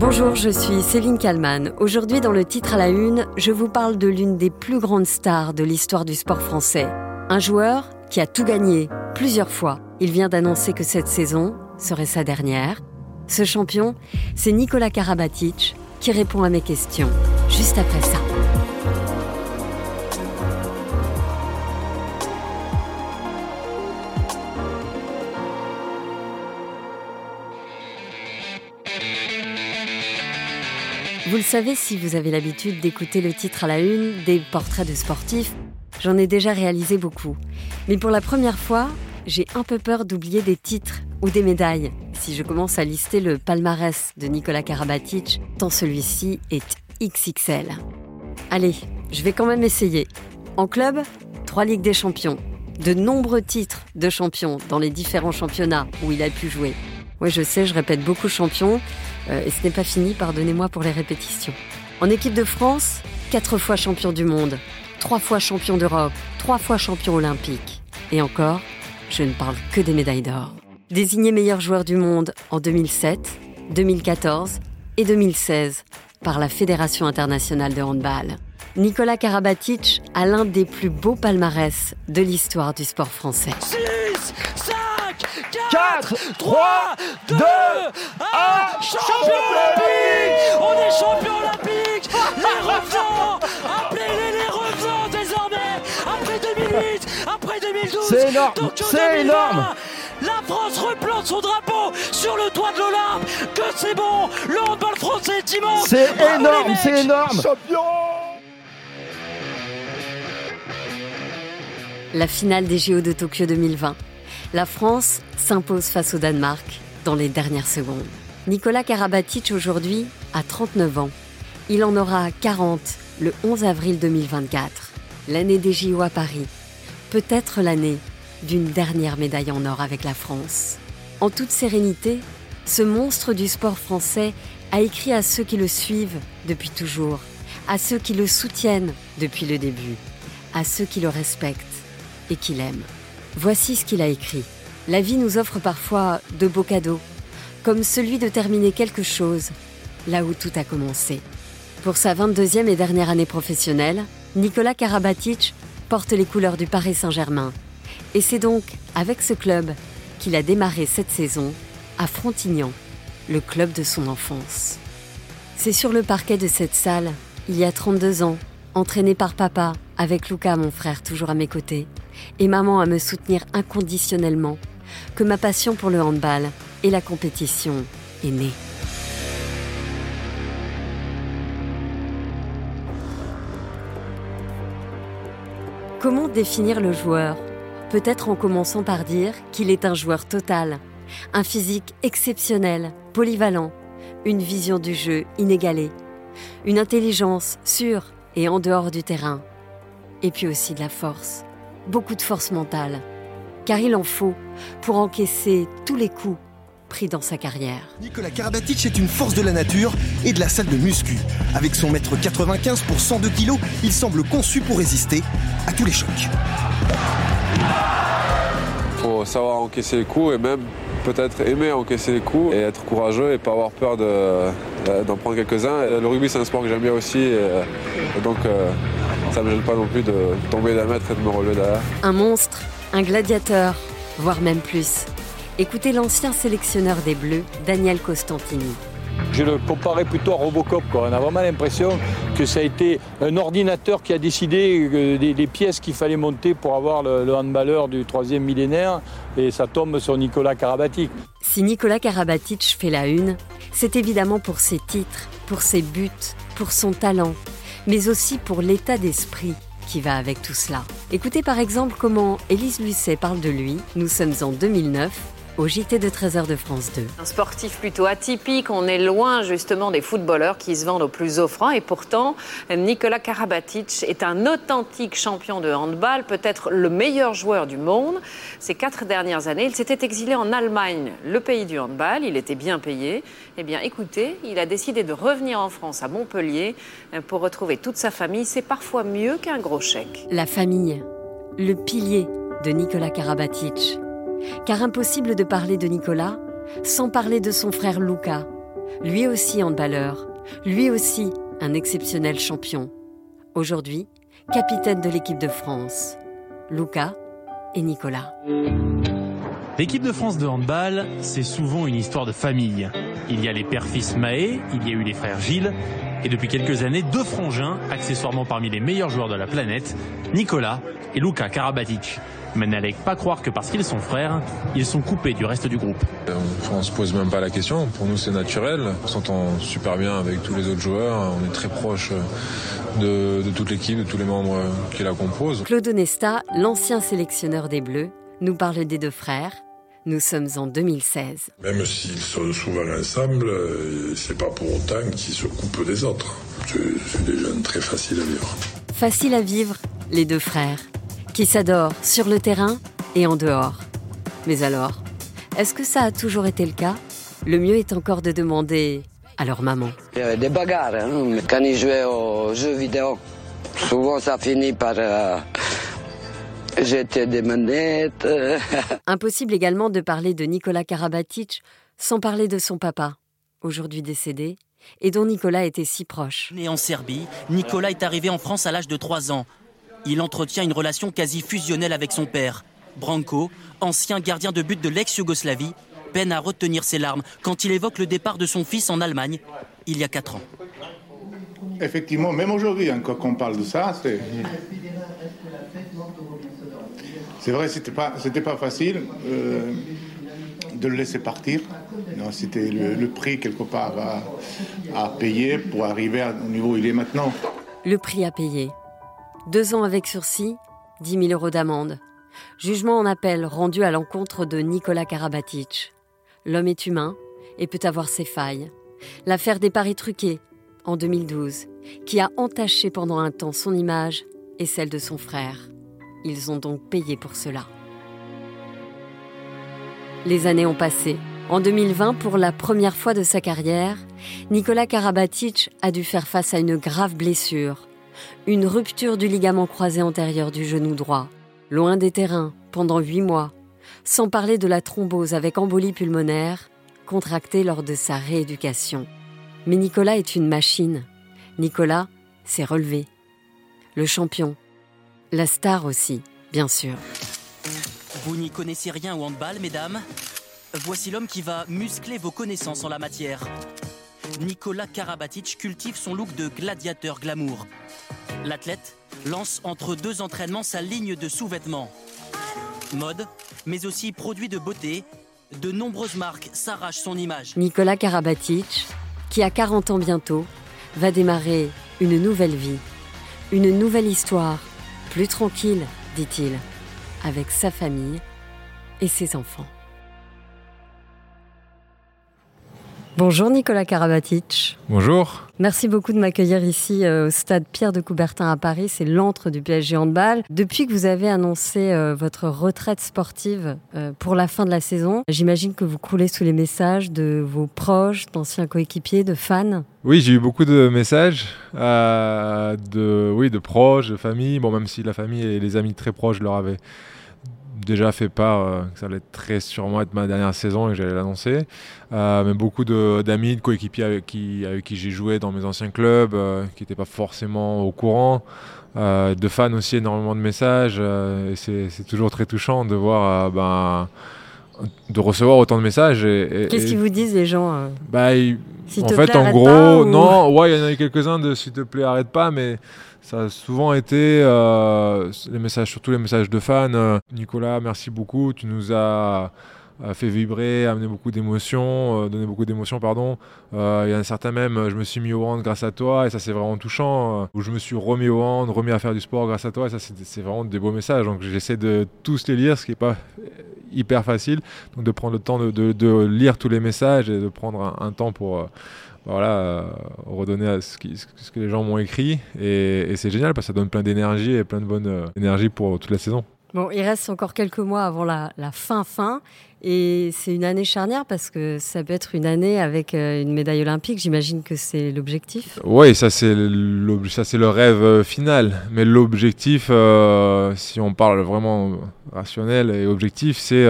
Bonjour, je suis Céline Kalman. Aujourd'hui, dans le titre à la une, je vous parle de l'une des plus grandes stars de l'histoire du sport français. Un joueur qui a tout gagné plusieurs fois. Il vient d'annoncer que cette saison serait sa dernière. Ce champion, c'est Nicolas Karabatic qui répond à mes questions juste après ça. Vous le savez si vous avez l'habitude d'écouter le titre à la une des portraits de sportifs, j'en ai déjà réalisé beaucoup. Mais pour la première fois, j'ai un peu peur d'oublier des titres ou des médailles si je commence à lister le palmarès de Nicolas Karabatic, tant celui-ci est XXL. Allez, je vais quand même essayer. En club, trois Ligues des Champions, de nombreux titres de champion dans les différents championnats où il a pu jouer. Oui, je sais, je répète beaucoup champion, et ce n'est pas fini, pardonnez-moi pour les répétitions. En équipe de France, quatre fois champion du monde, trois fois champion d'Europe, trois fois champion olympique. Et encore, je ne parle que des médailles d'or. Désigné meilleur joueur du monde en 2007, 2014 et 2016 par la Fédération internationale de handball. Nicolas Karabatic a l'un des plus beaux palmarès de l'histoire du sport français. 4, 3, 2, 1, champion olympique. On est champion olympique. Les revenants. Appelez-les les revenants désormais. Après 2008, après 2012 C'est énorme. C'est énorme. la France replante son drapeau sur le toit de l'Olympe. Que c'est bon. Le handball français est immense. C'est énorme, c'est énorme. Champion. La finale des JO de Tokyo 2020 la France s'impose face au Danemark dans les dernières secondes. Nicolas Karabatic aujourd'hui a 39 ans. Il en aura 40 le 11 avril 2024, l'année des JO à Paris. Peut-être l'année d'une dernière médaille en or avec la France. En toute sérénité, ce monstre du sport français a écrit à ceux qui le suivent depuis toujours, à ceux qui le soutiennent depuis le début, à ceux qui le respectent et qui l'aiment. Voici ce qu'il a écrit. La vie nous offre parfois de beaux cadeaux, comme celui de terminer quelque chose là où tout a commencé. Pour sa 22e et dernière année professionnelle, Nicolas Karabatic porte les couleurs du Paris Saint-Germain. Et c'est donc avec ce club qu'il a démarré cette saison à Frontignan, le club de son enfance. C'est sur le parquet de cette salle, il y a 32 ans, entraîné par papa, avec Luca, mon frère, toujours à mes côtés, et maman à me soutenir inconditionnellement, que ma passion pour le handball et la compétition est née. Comment définir le joueur? Peut-être en commençant par dire qu'il est un joueur total, un physique exceptionnel, polyvalent, une vision du jeu inégalée, une intelligence sûre et en dehors du terrain, et puis aussi de la force beaucoup de force mentale, car il en faut pour encaisser tous les coups pris dans sa carrière. Nicolas Karabatic est une force de la nature et de la salle de muscu. Avec son mètre 95 pour 102 kilos, il semble conçu pour résister à tous les chocs. Il faut savoir encaisser les coups et même peut-être aimer encaisser les coups et être courageux et pas avoir peur d'en prendre quelques-uns. Le rugby c'est un sport que j'aime bien aussi et, donc euh, ça me gêne pas non plus de tomber d'un mètre et de me relever derrière. Un monstre, un gladiateur, voire même plus. Écoutez l'ancien sélectionneur des Bleus, Daniel Costantini. Je le comparais plutôt à Robocop. On a vraiment l'impression que ça a été un ordinateur qui a décidé euh, des, pièces qu'il fallait monter pour avoir le, le, handballeur du troisième millénaire et ça tombe sur Nicolas Karabatic. Si Nicolas Karabatic fait la une, c'est évidemment pour ses titres, pour ses buts, pour son talent, mais aussi pour l'état d'esprit qui va avec tout cela. Écoutez par exemple comment Élise Lucet parle de lui. Nous sommes en 2009 au JT de 13h de France 2. Un sportif plutôt atypique, on est loin justement des footballeurs qui se vendent au plus offrant et pourtant Nicolas Karabatic est un authentique champion de handball, peut-être le meilleur joueur du monde. Ces quatre dernières années, il s'était exilé en Allemagne, le pays du handball, il était bien payé. Eh bien écoutez, il a décidé de revenir en France à Montpellier pour retrouver toute sa famille, c'est parfois mieux qu'un gros chèque. La famille, le pilier de Nicolas Karabatic car impossible de parler de Nicolas sans parler de son frère Luca, Lui aussi handballeur, lui aussi un exceptionnel champion. Aujourd'hui, capitaine de l'équipe de France. Luca et Nicolas. L'équipe de France de handball, c'est souvent une histoire de famille. Il y a les pères-fils Mahé, il y a eu les frères Gilles, et depuis quelques années, deux frangins, accessoirement parmi les meilleurs joueurs de la planète, Nicolas et Luka Karabatic. Mais n'allez pas croire que parce qu'ils sont frères, ils sont coupés du reste du groupe. On, on se pose même pas la question, pour nous c'est naturel. On s'entend super bien avec tous les autres joueurs, on est très proche de, de toute l'équipe, de tous les membres qui la composent. Claude Onesta, l'ancien sélectionneur des Bleus, nous parle des deux frères. Nous sommes en 2016. Même s'ils sont souvent ensemble, c'est pas pour autant qu'ils se coupent des autres. C'est des jeunes très faciles à vivre. Facile à vivre, les deux frères, qui s'adorent sur le terrain et en dehors. Mais alors, est-ce que ça a toujours été le cas? Le mieux est encore de demander à leur maman. Il y avait des bagarres hein, quand ils jouaient aux jeux vidéo. Souvent, ça finit par euh, jeter des manettes. Impossible également de parler de Nicolas Karabatic sans parler de son papa, aujourd'hui décédé, et dont Nicolas était si proche. Né en Serbie, Nicolas est arrivé en France à l'âge de 3 ans. Il entretient une relation quasi fusionnelle avec son père. Branko, ancien gardien de but de l'ex-Yougoslavie, peine à retenir ses larmes quand il évoque le départ de son fils en Allemagne il y a 4 ans. Effectivement, même aujourd'hui, encore qu'on parle de ça, c'est. C'est vrai, c'était pas, c'était pas facile euh, de le laisser partir. Non, c'était le, le, prix quelque part à, à payer pour arriver au niveau où il est maintenant. Le prix à payer. Deux ans avec sursis, 10 000 euros d'amende. Jugement en appel rendu à l'encontre de Nicolas Karabatic. L'homme est humain et peut avoir ses failles. L'affaire des paris truqués, en 2012, qui a entaché pendant un temps son image et celle de son frère. Ils ont donc payé pour cela. Les années ont passé. En 2020, pour la première fois de sa carrière, Nicolas Karabatic a dû faire face à une grave blessure, une rupture du ligament croisé antérieur du genou droit, loin des terrains pendant huit mois, sans parler de la thrombose avec embolie pulmonaire contractée lors de sa rééducation. Mais Nicolas est une machine. Nicolas s'est relevé. Le champion. La star aussi, bien sûr. Vous n'y connaissez rien au handball, mesdames? Voici l'homme qui va muscler vos connaissances en la matière. Nicolas Karabatic cultive son look de gladiateur glamour. L'athlète lance entre deux entraînements sa ligne de sous-vêtements. Mode, mais aussi produits de beauté, de nombreuses marques s'arrachent son image. Nicolas Karabatic, qui a 40 ans bientôt, va démarrer une nouvelle vie, une nouvelle histoire, plus tranquille, dit-il, avec sa famille et ses enfants. Bonjour Nicolas Karabatic. Bonjour. Merci beaucoup de m'accueillir ici euh, au stade Pierre de Coubertin à Paris. C'est l'antre du PSG Handball. Depuis que vous avez annoncé euh, votre retraite sportive euh, pour la fin de la saison, j'imagine que vous croulez sous les messages de vos proches, d'anciens coéquipiers, de fans. Oui, j'ai eu beaucoup de messages de, oui, de proches, de famille. Bon, même si la famille et les amis très proches leur avaient déjà fait part euh, que ça allait très sûrement être ma dernière saison et que j'allais l'annoncer. Euh, mais beaucoup d'amis, de, de coéquipiers avec qui, avec qui j'ai joué dans mes anciens clubs, euh, qui n'étaient pas forcément au courant. de fans aussi, énormément de messages. et c'est toujours très touchant de voir, ben, de recevoir autant de messages. Qu'est-ce qu'ils vous disent les gens bah, En fait, en gros, non, ouais, il y en a eu quelques-uns de s'il te plaît, arrête pas, mais ça a souvent été euh, les messages, surtout les messages de fans. Euh, Nicolas, merci beaucoup, tu nous as fait vibrer, amené beaucoup d'émotions, euh, donné beaucoup d'émotions, pardon. Il y a un certain même, je me suis mis au hand grâce à toi, et ça c'est vraiment touchant. où je me suis remis au hand, remis à faire du sport grâce à toi, et ça c'est vraiment des beaux messages. Donc j'essaie de tous les lire, ce qui n'est pas hyper facile. Donc de prendre le temps de, lire tous les messages et de prendre un temps pour voilà, euh, redonner à ce, que les gens m'ont écrit. Et, et c'est génial parce que ça donne plein d'énergie et plein de bonne euh, énergie pour toute la saison. Bon, il reste encore quelques mois avant la, fin fin. Et c'est une année charnière parce que ça peut être une année avec euh, une médaille olympique. J'imagine que c'est l'objectif. Oui, ça c'est le rêve euh, final. Mais l'objectif, euh, si on parle vraiment rationnel et objectif, c'est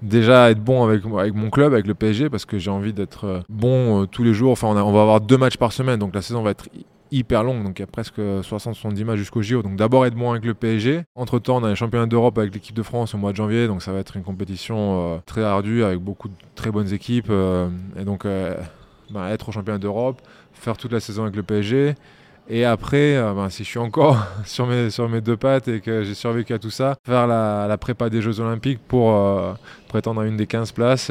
déjà être bon avec, mon club, avec le PSG, parce que j'ai envie d'être bon tous les jours. Enfin, on, on, va avoir deux matchs par semaine, donc la saison va être hyper longue, donc il y a presque 60-70 matchs jusqu'au JO. Donc d'abord être bon avec le PSG. Entre temps, on a les championnats d'Europe avec l'équipe de France au mois de janvier, donc ça va être une compétition euh, très ardue avec beaucoup de très bonnes équipes. Euh, et donc euh, bah, être au championnat d'Europe, faire toute la saison avec le PSG. Et après, bah, si je suis encore sur mes, sur mes deux pattes et que j'ai survécu à tout ça, faire la, la prépa des Jeux Olympiques pour prétendre à une des 15 places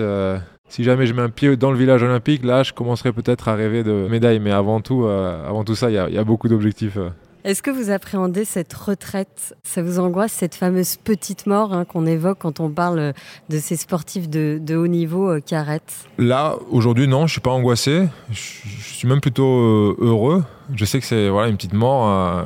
si jamais je mets un pied dans le village olympique, là, je commencerai peut-être à rêver de médailles. Mais avant tout, euh, avant tout ça, il y, a beaucoup d'objectifs. Euh. Est-ce que vous appréhendez cette retraite? Ça vous angoisse, cette fameuse petite mort hein, qu'on évoque quand on parle de ces sportifs de, haut niveau euh, qui arrêtent? Là, aujourd'hui, non, je suis pas angoissé. Je, suis même plutôt heureux. Je sais que c'est voilà, une petite mort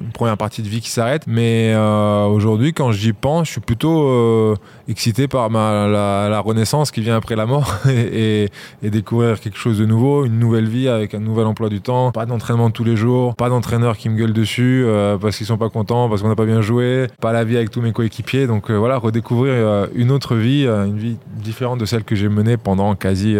une première partie de vie qui s'arrête. Mais euh, aujourd'hui, quand j'y pense, je suis plutôt euh, excité par ma, la, renaissance qui vient après la mort et, découvrir quelque chose de nouveau, une nouvelle vie avec un nouvel emploi du temps. Pas d'entraînement tous les jours, pas d'entraîneur qui me gueule dessus euh, parce qu'ils sont pas contents, parce qu'on n'a pas bien joué, pas la vie avec tous mes coéquipiers. Donc voilà, redécouvrir une autre vie, une vie différente de celle que j'ai menée pendant quasi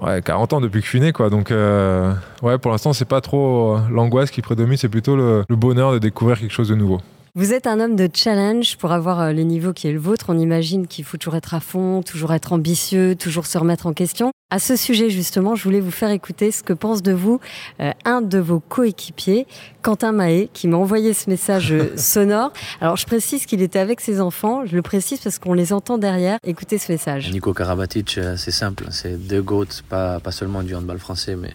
ouais, 40 ans depuis que je suis né, quoi. Donc, euh, ouais, pour l'instant, c'est pas trop euh, l'angoisse qui prédomine, c'est plutôt le, le bonheur de découvrir quelque chose de nouveau. Vous êtes un homme de challenge pour avoir euh, le niveau qui est le vôtre. On imagine qu'il faut toujours être à fond, toujours être ambitieux, toujours se remettre en question. À ce sujet, justement, je voulais vous faire écouter ce que pense de vous euh, un de vos coéquipiers, Quentin Mahé, qui m'a envoyé ce message euh, sonore. Alors, je précise qu'il était avec ses enfants. Je le précise parce qu'on les entend derrière. Écoutez ce message. Nico Karabatic, c'est simple. C'est deux GOAT, pas, pas seulement du handball français, mais,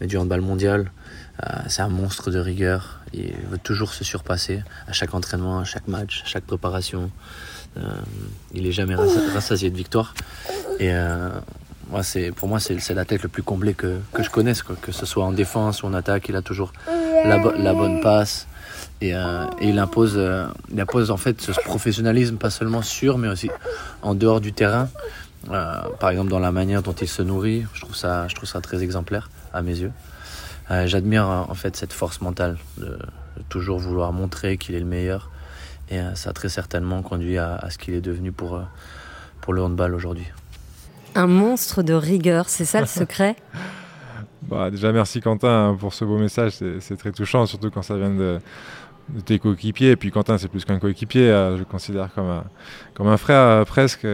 mais du handball mondial. C'est un monstre de rigueur. Il veut toujours se surpasser à chaque entraînement, à chaque match, à chaque préparation. Euh, il est jamais rassasié de victoire. Et euh, moi, c'est, pour moi, c'est, la tête le plus comblé que, que je connaisse. Quoi. Que ce soit en défense ou en attaque, il a toujours la, la bonne passe. Et, euh, et, il, impose, il impose en fait ce professionnalisme, pas seulement sur, mais aussi en dehors du terrain. par exemple, dans la manière dont il se nourrit, je trouve ça, je trouve ça très exemplaire à mes yeux. Euh, j'admire en fait cette force mentale de, toujours vouloir montrer qu'il est le meilleur. Et euh, ça a très certainement conduit à, ce qu'il est devenu pour, euh, pour le handball aujourd'hui. Un monstre de rigueur, c'est ça le secret? Bah, Déjà, merci Quentin hein, pour ce beau message. C'est très touchant, surtout quand ça vient de, tes coéquipiers. Et puis Quentin, c'est plus qu'un coéquipier, je le considère comme un, comme un frère presque.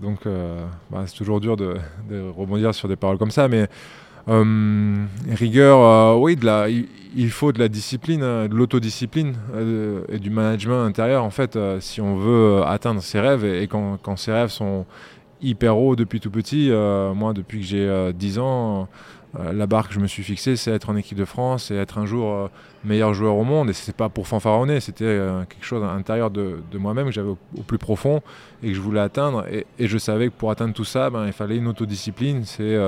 Donc, bah, c'est toujours dur de, de, rebondir sur des paroles comme ça. Mais euh, rigueur, euh, oui, il, faut de la discipline, euh, de l'autodiscipline et du management intérieur, en fait, si on veut atteindre ses rêves et, quand, quand, ses rêves sont hyper hauts depuis tout petit. moi, depuis que j'ai 10 ans, la barre que je me suis fixée, c'est être en équipe de France et être un jour meilleur joueur au monde. Et c'est pas pour fanfaronner, c'était quelque chose à l'intérieur de, moi-même que j'avais au, plus profond et que je voulais atteindre. Et, et, je savais que pour atteindre tout ça, ben, il fallait une autodiscipline. C'est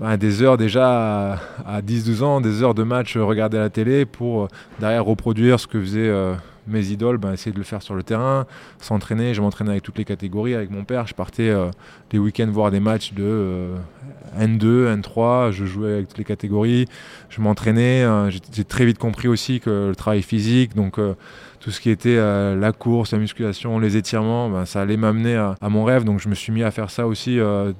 bah, des heures déjà à, 10-12 ans, des heures de match regarder à la télé pour euh, derrière reproduire ce que faisaient euh, mes idoles, bah, essayer de le faire sur le terrain, s'entraîner. Je m'entraînais avec toutes les catégories, avec mon père. Je partais euh, les week-ends voir des matchs de N2, N3. Je jouais avec toutes les catégories. Je m'entraînais. J'ai très vite compris aussi que le travail physique, donc tout ce qui était euh, la course, la musculation, les étirements, ben, ça allait m'amener à, mon rêve. Donc je me suis mis à faire ça aussi, euh,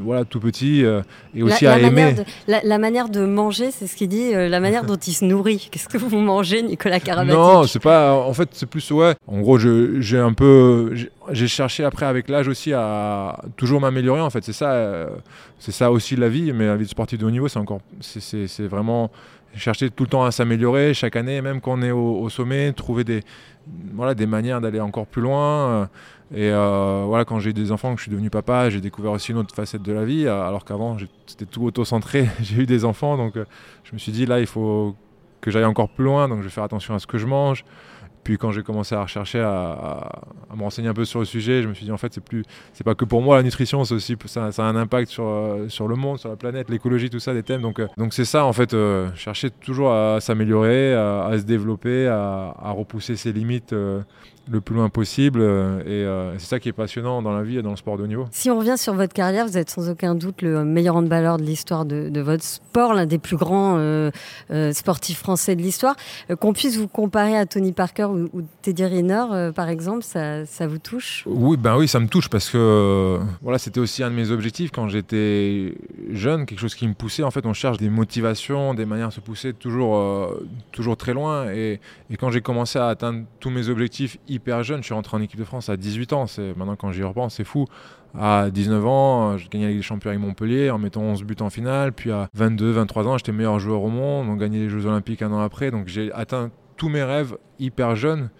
voilà, tout petit, euh, et aussi à aimer. la, manière de manger, c'est ce qu'il dit, la manière dont il se nourrit. Qu'est-ce que vous mangez, Nicolas Karabatic? Non, c'est pas. En fait, c'est plus ouais. En gros, j'ai un peu, j'ai cherché après avec l'âge aussi à toujours m'améliorer. En fait, c'est ça, c'est ça aussi la vie. Mais la vie de sportif de haut niveau, c'est encore, c'est vraiment chercher tout le temps à s'améliorer chaque année, même quand on est au, sommet, trouver des, voilà, des manières d'aller encore plus loin. Et euh, voilà, quand j'ai eu des enfants, que je suis devenu papa, j'ai découvert aussi une autre facette de la vie, alors qu'avant c'était tout auto-centré. j'ai eu des enfants, donc euh, je me suis dit là, il faut que j'aille encore plus loin, donc je vais faire attention à ce que je mange. Puis quand j'ai commencé à rechercher, à, me renseigner un peu sur le sujet, je me suis dit en fait c'est plus, c'est pas que pour moi la nutrition, c'est aussi ça, ça, a un impact sur euh, sur le monde, sur la planète, l'écologie, tout ça, des thèmes. Donc euh, donc c'est ça en fait, euh, chercher toujours à s'améliorer, à, se développer, à, repousser ses limites le plus loin possible. et c'est ça qui est passionnant dans la vie et dans le sport de haut niveau. Si on revient sur votre carrière, vous êtes sans aucun doute le meilleur handballeur de l'histoire de, votre sport, l'un des plus grands sportifs français de l'histoire. Qu'on puisse vous comparer à Tony Parker ou, ou Teddy Riner, par exemple, ça, ça, vous touche? Oui, ben oui, ça me touche parce que voilà, c'était aussi un de mes objectifs quand j'étais jeune, quelque chose qui me poussait. En fait, on cherche des motivations, des manières de se pousser toujours, euh, toujours très loin. Et, quand j'ai commencé à atteindre tous mes objectifs hyper jeune, je suis rentré en équipe de France à 18 ans. Maintenant, quand j'y repense, c'est fou. À 19 ans, je gagnais les champions avec Montpellier en mettant 11 buts en finale. Puis à 22, 23 ans, j'étais meilleur joueur au monde. On gagnait les Jeux Olympiques un an après. Donc j'ai atteint tous mes rêves hyper jeune.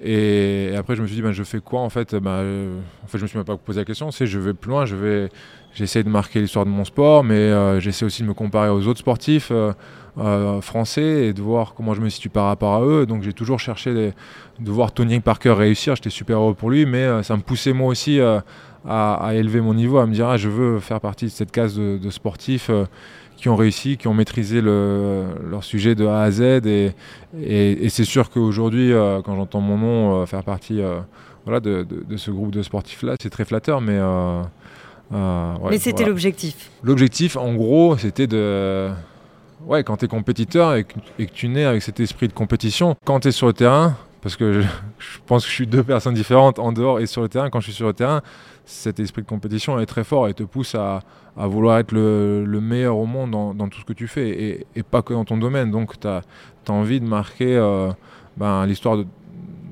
Et, après, je me suis dit, ben, je fais quoi en fait? Ben, En fait, je me suis même pas posé la question. C'est, je vais plus loin, je j'essaie de marquer l'histoire de mon sport, mais euh, j'essaie aussi de me comparer aux autres sportifs euh, euh, français et de voir comment je me situe par rapport à eux. Donc, j'ai toujours cherché de voir Tony Parker réussir. J'étais super heureux pour lui, mais ça me poussait moi aussi à, élever mon niveau, à me dire, ah, je veux faire partie de cette case de, de sportifs qui ont réussi, qui ont maîtrisé leur sujet de A à Z. Et, et, c'est sûr qu'aujourd'hui, euh, quand j'entends mon nom euh, faire partie euh, voilà, de, ce groupe de sportifs-là, c'est très flatteur. Mais, mais c'était l'objectif. L'objectif, en gros, c'était de... Ouais, quand tu es compétiteur et que, tu nais avec cet esprit de compétition, quand tu es sur le terrain, parce que je, je, pense que je suis deux personnes différentes en dehors et sur le terrain, quand je suis sur le terrain, cet esprit de compétition est très fort et te pousse à, vouloir être le, meilleur au monde dans, tout ce que tu fais et, pas que dans ton domaine. Donc tu as, envie de marquer euh, ben, l'histoire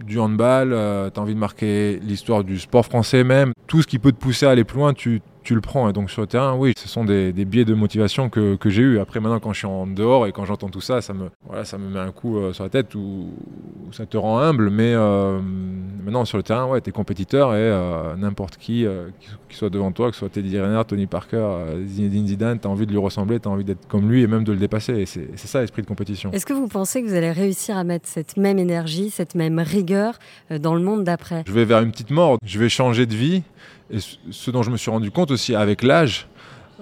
du handball, euh, tu as envie de marquer l'histoire du sport français même. Tout ce qui peut te pousser à aller plus loin, tu, tu le prends. Et donc sur le terrain, oui, ce sont des, biais de motivation que, j'ai eu. Après, maintenant, quand je suis en dehors et quand j'entends tout ça, ça me, voilà, ça me met un coup euh, sur la tête ou ça te rend humble. Mais euh, maintenant, sur le terrain, ouais, tu es compétiteur et euh, n'importe qui, qui, soit devant toi, que ce soit Teddy Riner, Tony Parker, Zinedine Zidane, tu as envie de lui ressembler, tu as envie d'être comme lui et même de le dépasser. Et c'est ça l'esprit de compétition. Est-ce que vous pensez que vous allez réussir à mettre cette même énergie, cette même rigueur dans le monde d'après? Je vais vers une petite mort. Je vais changer de vie. Et ce dont je me suis rendu compte aussi avec l'âge,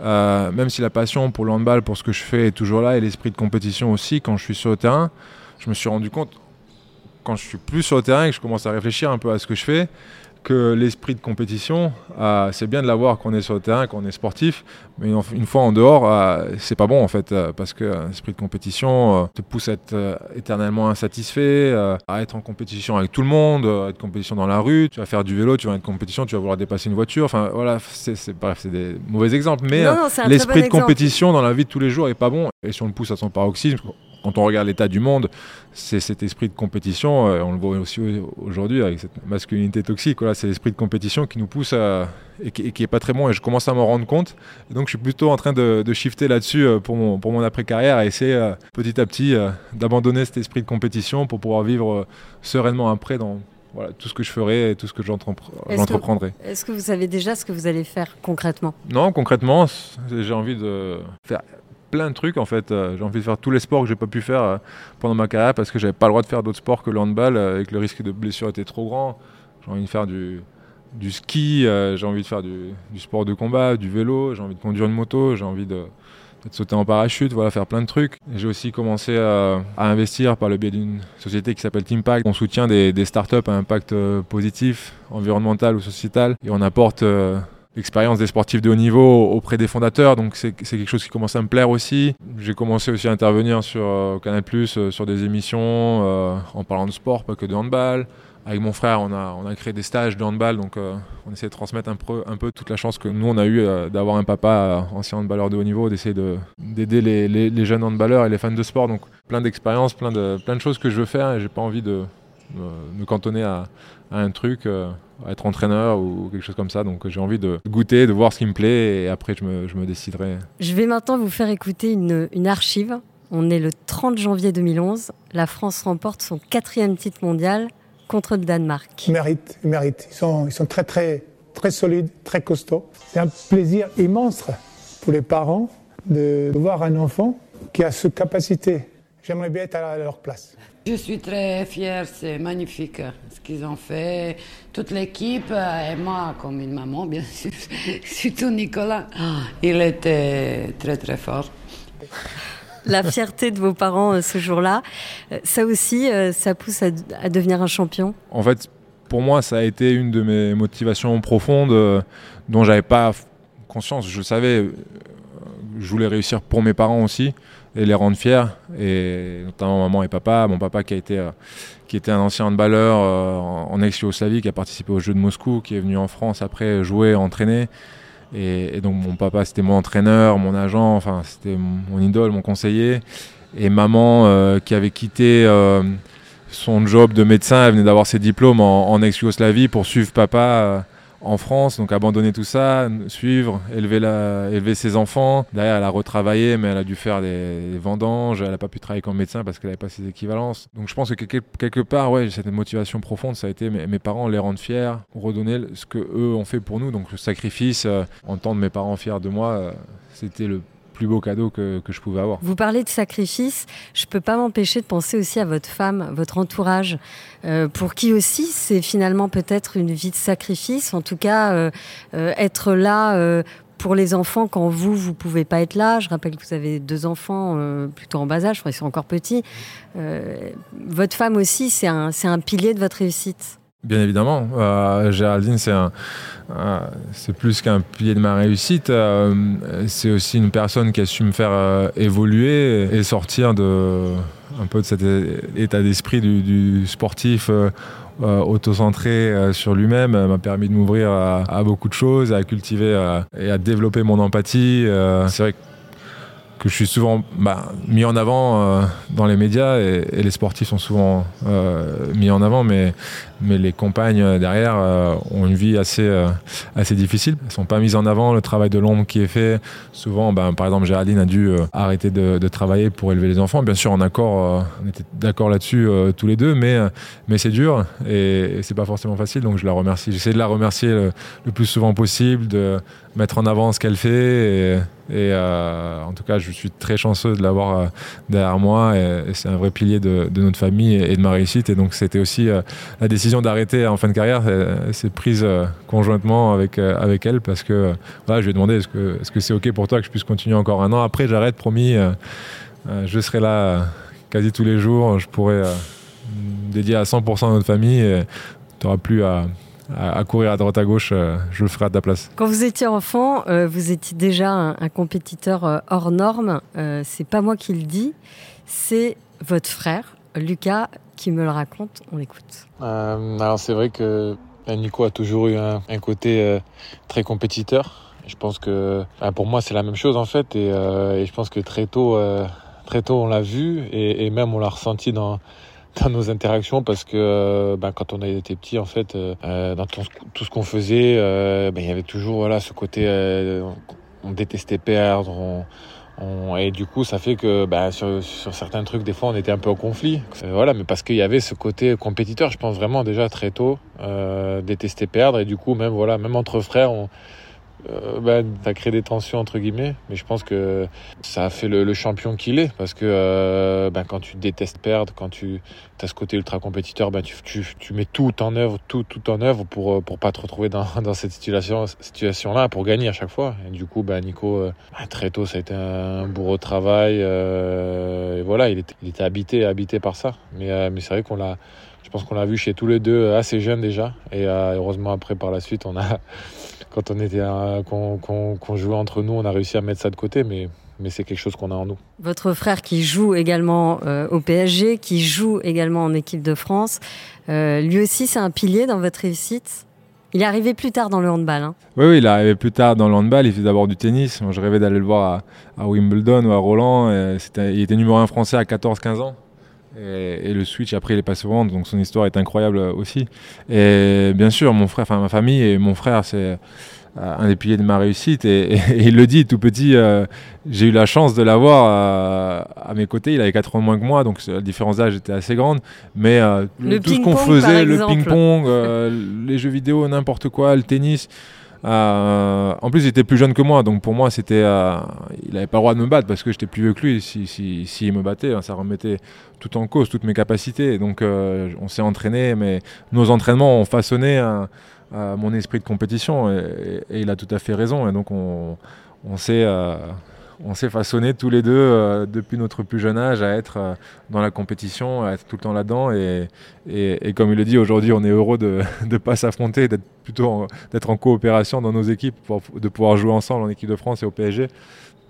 euh, même si la passion pour le handball, pour ce que je fais est toujours là, et l'esprit de compétition aussi, quand je suis sur le terrain, je me suis rendu compte, quand je suis plus sur le terrain et que je commence à réfléchir un peu à ce que je fais, que l'esprit de compétition, euh, c'est bien de l'avoir quand on est sur le terrain, quand on est sportif, mais une, fois en dehors, euh, c'est pas bon en fait, euh, parce que l'esprit de compétition te pousse à être éternellement insatisfait, à être en compétition avec tout le monde, à être en compétition dans la rue, tu vas faire du vélo, tu vas être en compétition, tu vas vouloir dépasser une voiture, enfin voilà, c'est bref, c'est des mauvais exemples, mais l'esprit de compétition dans la vie de tous les jours est pas bon, et si on le pousse à son paroxysme, quand on regarde l'état du monde, c'est cet esprit de compétition, euh, on le voit aussi aujourd'hui avec cette masculinité toxique, voilà, c'est l'esprit de compétition qui nous pousse à, et, qui, n'est est pas très bon et je commence à m'en rendre compte. donc je suis plutôt en train de, shifter là-dessus euh, pour mon, pour mon après-carrière et essayer euh, petit à petit d'abandonner cet esprit de compétition pour pouvoir vivre sereinement après dans, voilà, tout ce que je ferai et tout ce que j'entreprendrai. Est-ce que vous savez déjà ce que vous allez faire concrètement? Non, concrètement, j'ai envie de faire plein de trucs en fait. Euh, j'ai envie de faire tous les sports que j'ai pas pu faire euh, pendant ma carrière parce que j'avais pas le droit de faire d'autres sports que le handball euh, et que le risque de blessure était trop grand. J'ai envie de faire du, ski, j'ai envie de faire du, sport de combat, du vélo, j'ai envie de conduire une moto, j'ai envie de, sauter en parachute, voilà, faire plein de trucs. J'ai aussi commencé à, investir par le biais d'une société qui s'appelle Teampact. On soutient des startups à impact positif, environnemental ou sociétal, et on apporte l'expérience des sportifs de haut niveau auprès des fondateurs, donc c'est quelque chose qui commence à me plaire aussi. J'ai commencé aussi à intervenir sur euh, Canal+, euh, sur des émissions euh, en parlant de sport, pas que de handball. Avec mon frère, on a, on a créé des stages de handball, donc on essaie de transmettre un peu, un peu toute la chance que nous, on a eu d'avoir un papa ancien handballeur de haut niveau, d'essayer d'aider les, les, les, jeunes handballeurs et les fans de sport. Donc plein d'expériences, plein de, plein de choses que je veux faire et j'ai pas envie de me cantonner à un truc être entraîneur ou quelque chose comme ça. Donc j'ai envie de goûter, de voir ce qui me plaît et après je me, je me déciderai. Je vais maintenant vous faire écouter une, une, archive. On est le 30 janvier 2011. La France remporte son quatrième titre mondial contre le Danemark. Ils méritent, ils méritent. Ils sont, ils sont très très très solides, très costauds. C'est un plaisir immense pour les parents de voir un enfant qui a cette capacité. J'aimerais bien être à leur place. Je suis très fière, c'est magnifique ce qu'ils ont fait. Toute l'équipe et moi comme une maman, bien sûr. Surtout Nicolas. Il était très très fort. La fierté de vos parents euh, ce jour-là, euh, ça aussi, euh, ça pousse à, devenir un champion En fait, pour moi, ça a été une de mes motivations profondes euh, dont j'avais pas conscience. Je savais, euh, je voulais réussir pour mes parents aussi et les rendre fiers, et notamment maman et papa. Mon papa qui a été, euh, qui était un ancien handballeur en, en ex-Yougoslavie, qui a participé aux Jeux de Moscou, qui est venu en France après jouer, entraîner. Et, donc mon papa c'était mon entraîneur, mon agent, enfin c'était mon idole, mon conseiller. Et maman euh, qui avait quitté euh, son job de médecin, elle venait d'avoir ses diplômes en, ex-Yougoslavie pour suivre papa euh, en France, donc abandonner tout ça, suivre, élever, la, élever ses enfants. Derrière, elle a retravaillé, mais elle a dû faire des, vendanges. Elle n'a pas pu travailler comme médecin parce qu'elle n'avait pas ses équivalences. Donc je pense que quelque, quelque part, ouais, cette motivation profonde, ça a été mes, mes, parents les rendre fiers, redonner ce que eux ont fait pour nous. Donc le sacrifice, euh, entendre mes parents fiers de moi, euh, c'était le plus beau cadeau que, que, je pouvais avoir. Vous parlez de sacrifice, je ne peux pas m'empêcher de penser aussi à votre femme, votre entourage, euh, pour qui aussi c'est finalement peut-être une vie de sacrifice, en tout cas euh, euh, être là pour les enfants quand vous, vous pouvez pas être là. Je rappelle que vous avez deux enfants plutôt en bas âge, je crois qu'ils sont encore petits. votre femme aussi, c'est un, un pilier de votre réussite. Bien évidemment, euh, Géraldine, c'est un, c'est plus qu'un pilier de ma réussite. Euh, c'est aussi une personne qui a su me faire euh, évoluer et sortir de un peu de cet état d'esprit du, sportif autocentré sur lui-même. M'a permis de m'ouvrir à, beaucoup de choses, à cultiver et à développer mon empathie. c'est vrai que je suis souvent bah, mis en avant dans les médias et, et, les sportifs sont souvent mis en avant, mais, mais les compagnes derrière euh, ont une vie assez, assez difficile. Elles ne sont pas mises en avant, le travail de l'ombre qui est fait. Souvent, bah, par exemple, Géraldine a dû arrêter de, travailler pour élever les enfants. Bien sûr, en accord, on était d'accord là-dessus tous les deux, mais, mais c'est dur et, et c'est pas forcément facile, donc je la remercie. J'essaie de la remercier le, plus souvent possible, de mettre en avant ce qu'elle fait et, euh, en tout cas, je suis très chanceux de l'avoir euh, derrière moi et, c'est un vrai pilier de, de, notre famille et, de ma réussite. Et donc, c'était aussi euh, la décision d'arrêter en fin de carrière, c'est prise conjointement avec, avec elle parce que voilà, je lui ai demandé est-ce que c'est -ce c'est OK pour toi que je puisse continuer encore un an Après, j'arrête, promis, je serai là quasi tous les jours. Je pourrai dédier à 100% à notre famille et tu n'auras plus à courir à droite à gauche, euh, je le ferai à ta place. Quand vous étiez enfant, euh, vous étiez déjà un, compétiteur euh, hors norme. Euh, c'est pas moi qui le dis, c'est votre frère, Lucas, qui me le raconte. On l'écoute. Euh, alors c'est vrai que Nico a toujours eu un, côté très compétiteur. Je pense que pour moi c'est la même chose en fait et, et, je pense que très tôt, très tôt on l'a vu et, même on l'a ressenti dans dans nos interactions parce que euh, ben, quand on était petit en fait euh, dans tout, ce qu'on faisait euh, ben, il y avait toujours voilà ce côté on, détestait perdre on, et du coup ça fait que ben, sur, sur certains trucs des fois on était un peu en conflit. Voilà mais parce qu'il y avait ce côté compétiteur je pense vraiment déjà très tôt détester perdre. Et du coup même voilà même entre frères on euh, ben, ça crée des tensions entre guillemets, mais je pense que ça a fait le, champion qu'il est parce que euh, ben, quand tu détestes perdre, quand tu as ce côté ultra compétiteur, ben, tu, tu, tu, mets tout en œuvre, tout, tout en œuvre pour pour pas te retrouver dans, dans cette situation situation là, pour gagner à chaque fois. Et du coup, ben, Nico euh, très tôt ça a été un bourreau de travail euh, et voilà, il était, il était habité habité par ça. Mais euh, mais c'est vrai qu'on l'a pense qu'on l'a vu chez tous les deux assez jeunes déjà et heureusement après par la suite on a quand on était qu'on qu qu jouait entre nous, on a réussi à mettre ça de côté, mais mais c'est quelque chose qu'on a en nous. Votre frère qui joue également euh, au PSG, qui joue également en équipe de France, euh, lui aussi c'est un pilier dans votre réussite. Il est arrivé plus tard dans le handball. Hein. Oui, oui, il est arrivé plus tard dans le handball. Il fait d'abord du tennis. Moi, je rêvais d'aller le voir à, à, Wimbledon ou à Roland. Et il était numéro un français à 14-15 ans. Et, et, le switch après il est passé au hand, donc son histoire est incroyable aussi. Et bien sûr, mon frère, enfin ma famille et mon frère, c'est euh, un des piliers de ma réussite. Et, et, et il le dit tout petit, euh, j'ai eu la chance de l'avoir euh, à mes côtés. Il avait 4 ans moins que moi, donc la différence d'âge était assez grande. Mais euh, tout ce qu'on faisait, le ping-pong, les jeux vidéo, n'importe quoi, le tennis. Euh, en plus, il était plus jeune que moi, donc pour moi, c'était, euh, il n'avait pas le droit de me battre parce que j'étais plus vieux que lui. Si, si, si il me battait, hein, ça remettait tout en cause, toutes mes capacités. Donc, euh, on s'est entraîné, mais nos entraînements ont façonné mon esprit de compétition et, il a tout à fait raison. Et donc, on, on s'est on s'est façonné tous les deux euh, depuis notre plus jeune âge à être euh, dans la compétition, à être tout le temps là-dedans. Et, comme il le dit, aujourd'hui, on est heureux de ne pas s'affronter, d'être plutôt d'être en coopération dans nos équipes, pour, de pouvoir jouer ensemble en équipe de France et au PSG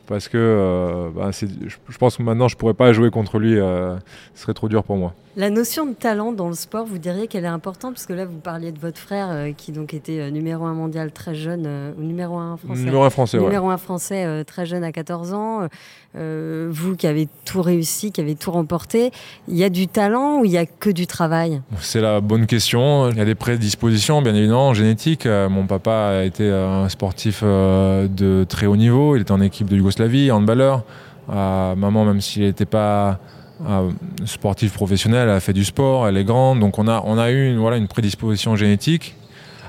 parce que euh, bah, je, pense que maintenant je pourrais pas jouer contre lui, ce serait trop dur pour moi. La notion de talent dans le sport, vous diriez qu'elle est importante parce que là vous parliez de votre frère euh, qui donc était numéro un mondial très jeune, ou numéro un français. Numéro un français, Numéro un français très jeune à 14 ans. vous qui avez tout réussi, qui avez tout remporté, il y a du talent ou il y a que du travail? C'est la bonne question. Il y a des prédispositions, bien évidemment, génétiques. mon papa a été un sportif de très haut niveau. Il était en équipe de Yougoslavie handballeur. Euh, maman, même s'il n'était pas euh, sportif professionnel, elle a fait du sport, elle est grande. Donc on a, on a eu une, voilà, une prédisposition génétique.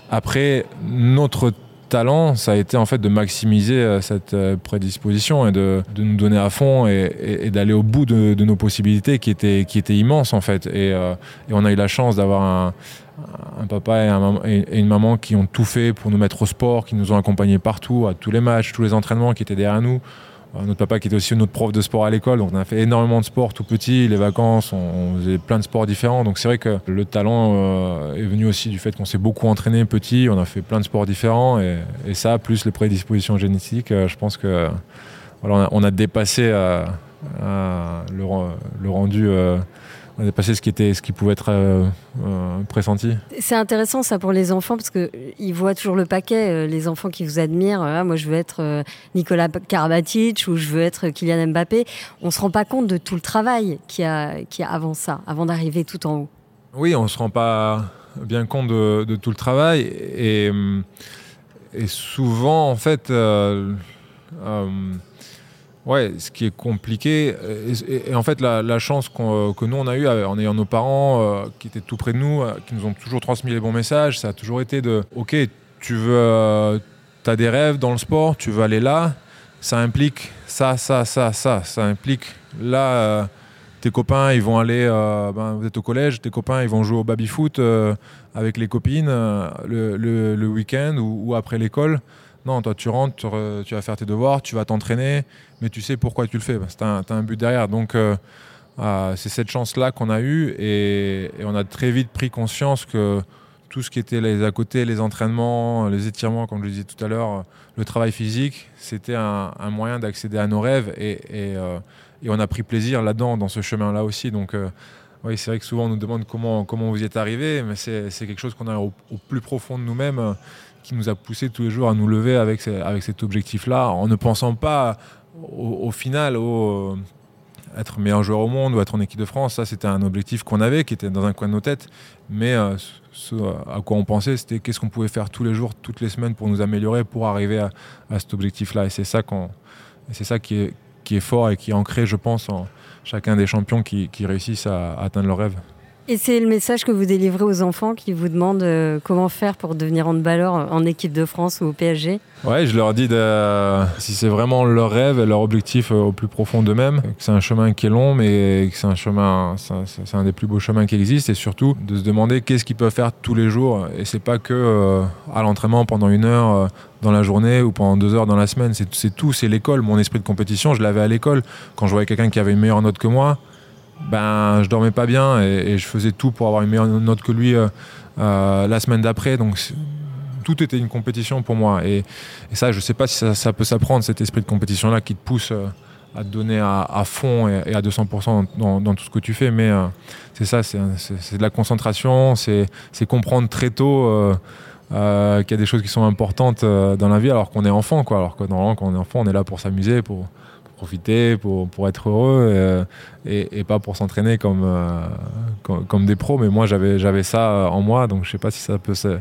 Après, notre talent, ça a été en fait de maximiser euh, cette prédisposition et de, de, nous donner à fond et, d'aller au bout de, nos possibilités qui étaient, qui étaient immenses en fait. Et, et on a eu la chance d'avoir un, papa et, une maman qui ont tout fait pour nous mettre au sport, qui nous ont accompagnés partout, à tous les matchs, tous les entraînements, qui étaient derrière nous. Euh, notre papa qui était aussi notre prof de sport à l'école, donc on a fait énormément de sport tout petit, les vacances, on, faisait plein de sports différents. Donc c'est vrai que le talent euh, est venu aussi du fait qu'on s'est beaucoup entraîné petit, on a fait plein de sports différents et, ça, plus les prédispositions génétiques, euh, je pense que on, a, dépassé le, rendu on a dépassé ce qui, était, ce qui pouvait être euh, euh, pressenti. C'est intéressant ça pour les enfants parce qu'ils voient toujours le paquet, euh, les enfants qui vous admirent. Ah, moi je veux être Nicolas Karabatic ou je veux être Kylian Mbappé. On ne se rend pas compte de tout le travail qu'il y a, qui a avant ça, avant d'arriver tout en haut. Oui, on ne se rend pas bien compte de, tout le travail et, et, souvent en fait Ouais, ce qui est compliqué. Et, en fait, la, chance que nous, on a eue en ayant nos parents euh, qui étaient tout près de nous, euh, qui nous ont toujours transmis les bons messages, ça a toujours été de Ok, tu veux. Euh, as des rêves dans le sport, tu veux aller là, ça implique ça, ça, ça, ça. Ça implique là. tes copains, ils vont aller, ben, vous êtes au collège, tes copains, ils vont jouer au baby-foot avec les copines le, week-end ou après l'école. Non, toi, tu rentres, tu, vas faire tes devoirs, tu vas t'entraîner, mais tu sais pourquoi tu le fais. Tu as, un but derrière. Donc, euh, euh, c'est cette chance-là qu'on a eue et, on a très vite pris conscience que tout ce qui était les à côté, les entraînements, les étirements, comme je le disais tout à l'heure, le travail physique, c'était un, moyen d'accéder à nos rêves et, euh, et, on a pris plaisir là-dedans, dans ce chemin-là aussi. Donc, oui, c'est vrai que souvent on nous demande comment, comment vous y êtes arrivé, mais c'est quelque chose qu'on a au, plus profond de nous-mêmes qui nous a poussé tous les jours à nous lever avec, avec cet objectif-là, en ne pensant pas au, final euh, être meilleur joueur au monde ou être en équipe de France. Ça, c'était un objectif qu'on avait, qui était dans un coin de nos têtes. Mais euh, ce à quoi on pensait, c'était qu'est-ce qu'on pouvait faire tous les jours, toutes les semaines pour nous améliorer, pour arriver à, cet objectif-là. Et c'est ça, ça qui, est, fort et qui est ancré, je pense, en chacun des champions qui, qui réussissent à atteindre leurs rêves. Et c'est le message que vous délivrez aux enfants qui vous demandent euh, comment faire pour devenir handballeur en équipe de France ou au PSG Ouais, je leur dis de, si c'est vraiment leur rêve et leur objectif euh, au plus profond d'eux-mêmes, que c'est un chemin qui est long, mais que c'est un chemin, c'est un des plus beaux chemins qui existent, et surtout de se demander qu'est-ce qu'ils peuvent faire tous les jours. Et c'est pas que euh, à l'entraînement pendant une heure dans la journée ou pendant deux heures dans la semaine. C'est tout, c'est l'école. Mon esprit de compétition, je l'avais à l'école. Quand je voyais quelqu'un qui avait une meilleure note que moi, ben, je dormais pas bien et, je faisais tout pour avoir une meilleure note que lui euh, euh, la semaine d'après. Donc tout était une compétition pour moi. Et, ça, je sais pas si ça, peut s'apprendre, cet esprit de compétition-là qui te pousse euh, à te donner à, fond et, à 200% dans, tout ce que tu fais. Mais c'est ça, c'est de la concentration, c'est comprendre très tôt. qu'il y a des choses qui sont importantes dans la vie alors qu'on est enfant quoi alors que normalement quand on est enfant on est là pour s'amuser pour profiter, pour, pour être heureux euh, et, pas pour s'entraîner comme, euh, comme, des pros. Mais moi, j'avais, ça en moi, donc je sais pas si ça peut se,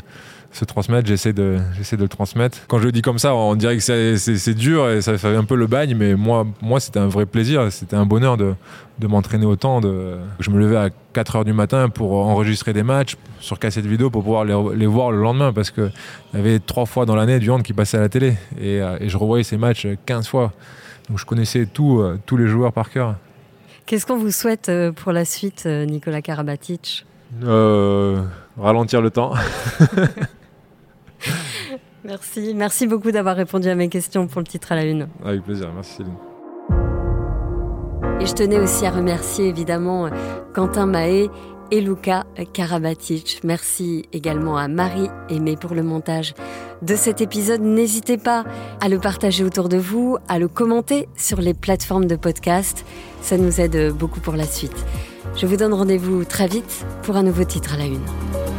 transmettre. J'essaie de, de le transmettre. Quand je le dis comme ça, on dirait que c'est, dur et ça fait un peu le bagne, mais moi, moi c'était un vrai plaisir, c'était un bonheur de, de m'entraîner autant. De... Je me levais à 4 heures du matin pour enregistrer des matchs sur cassette vidéo pour pouvoir les, voir le lendemain parce qu'il y avait trois fois dans l'année du hand qui passait à la télé euh, et je revoyais ces matchs 15 fois. Donc je connaissais tout, euh, tous les joueurs par cœur. Qu'est-ce qu'on vous souhaite euh, pour la suite, euh, Nicolas Karabatic? Ralentir le temps. Merci, merci beaucoup d'avoir répondu à mes questions pour le titre à la une. Avec plaisir, merci Céline. Et je tenais aussi à remercier évidemment Quentin Mahé et Luca Karabatic. Merci également à Marie Aimée pour le montage de cet épisode. N'hésitez pas à le partager autour de vous, à le commenter sur les plateformes de podcast. Ça nous aide beaucoup pour la suite. Je vous donne rendez-vous très vite pour un nouveau titre à la une.